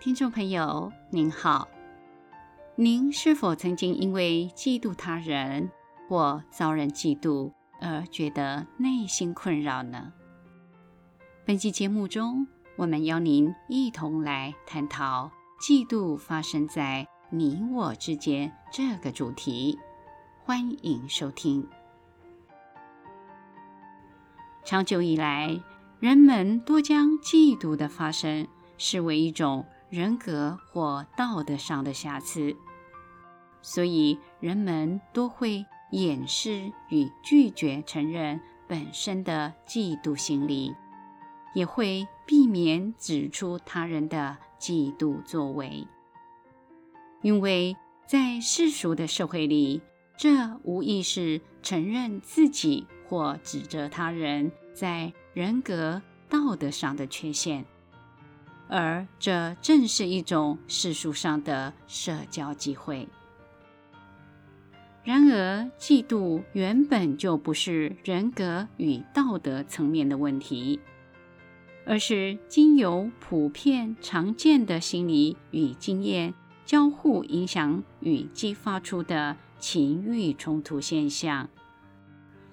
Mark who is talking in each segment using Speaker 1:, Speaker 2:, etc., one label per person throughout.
Speaker 1: 听众朋友您好，您是否曾经因为嫉妒他人或遭人嫉妒而觉得内心困扰呢？本期节目中，我们邀您一同来探讨嫉妒发生在你我之间这个主题。欢迎收听。长久以来，人们多将嫉妒的发生视为一种人格或道德上的瑕疵，所以人们多会掩饰与拒绝承认本身的嫉妒心理，也会避免指出他人的嫉妒作为，因为在世俗的社会里，这无疑是承认自己或指责他人在人格道德上的缺陷，而这正是一种世俗上的社交机会。然而，嫉妒原本就不是人格与道德层面的问题，而是经由普遍常见的心理与经验交互影响与激发出的情欲冲突现象，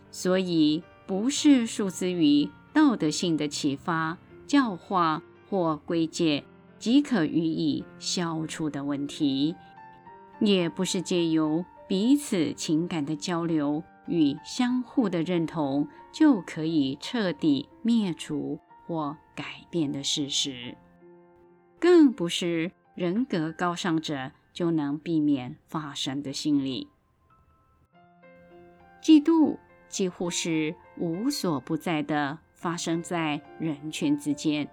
Speaker 1: 所以不是数字于道德性的启发、教化或归戒即可予以消除的问题，也不是借由彼此情感的交流与相互的认同就可以彻底灭除或改变的事实，更不是人格高尚者就能避免发生的心理。嫉妒几乎是无所不在的，发生在人群之间，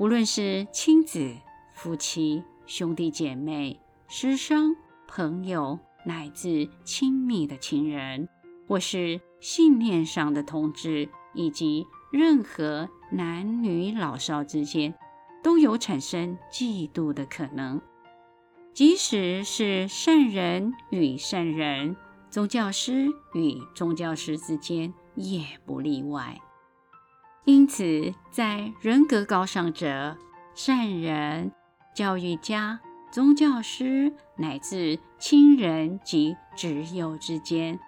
Speaker 1: 不论是亲子、夫妻、兄弟姐妹、师生、朋友，乃至亲密的亲人，或是信念上的同志，以及任何男女老少之间，都有产生嫉妒的可能。即使是善人与善人。宗教师与宗教师之间也不例外。因此，在人格高尚者、善人、教育家、宗教师乃至亲人及挚友之间，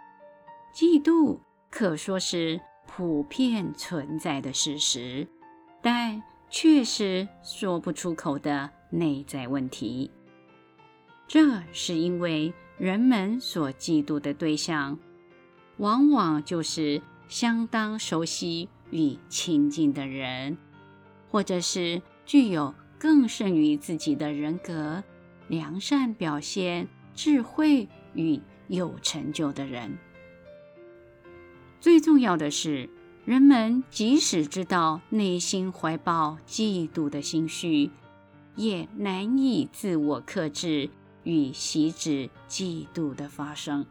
Speaker 1: 嫉妒可说是普遍存在的事实，但却是说不出口的内在问题。这是因为。人们所嫉妒的对象，往往就是相当熟悉与亲近的人，或者是具有更胜于自己的人格、良善表现、智慧与有成就的人。最重要的是，人们即使知道内心怀抱嫉妒的心绪，也难以自我克制。与息止嫉妒的发生，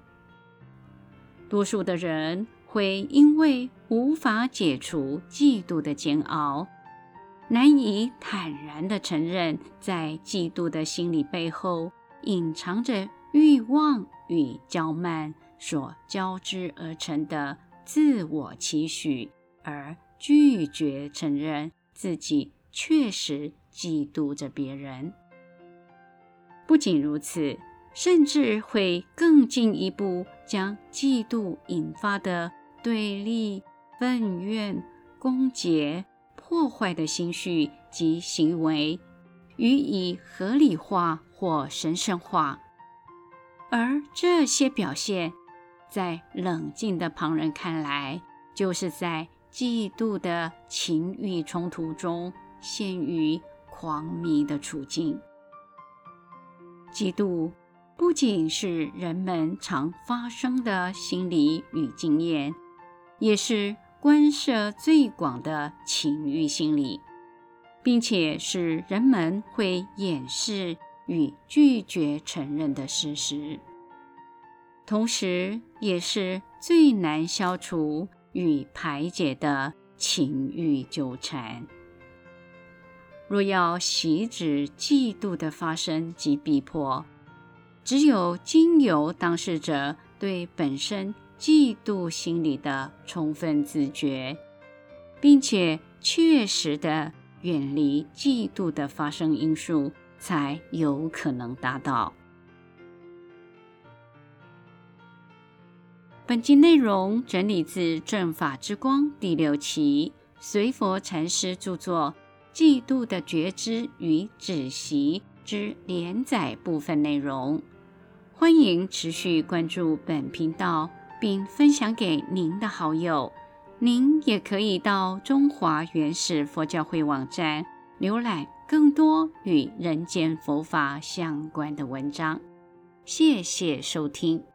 Speaker 1: 多数的人会因为无法解除嫉妒的煎熬，难以坦然地承认，在嫉妒的心理背后隐藏着欲望与骄慢所交织而成的自我期许，而拒绝承认自己确实嫉妒着别人。不仅如此，甚至会更进一步将嫉妒引发的对立、愤怨、攻击、破坏的心绪及行为，予以合理化或神圣化。而这些表现，在冷静的旁人看来，就是在嫉妒的情欲冲突中陷于狂迷的处境。嫉妒不仅是人们常发生的心理与经验，也是关涉最广的情欲心理，并且是人们会掩饰与拒绝承认的事实，同时也是最难消除与排解的情欲纠缠。若要息止嫉妒的发生及逼迫，只有经由当事者对本身嫉妒心理的充分自觉，并且确实的远离嫉妒的发生因素，才有可能达到。本集内容整理自《正法之光》第六期，随佛禅师著作《嫉妒的觉知与止息》之连载部分内容。欢迎持续关注本频道，并分享给您的好友。您也可以到中华原始佛教会网站浏览更多与人间佛法相关的文章。谢谢收听。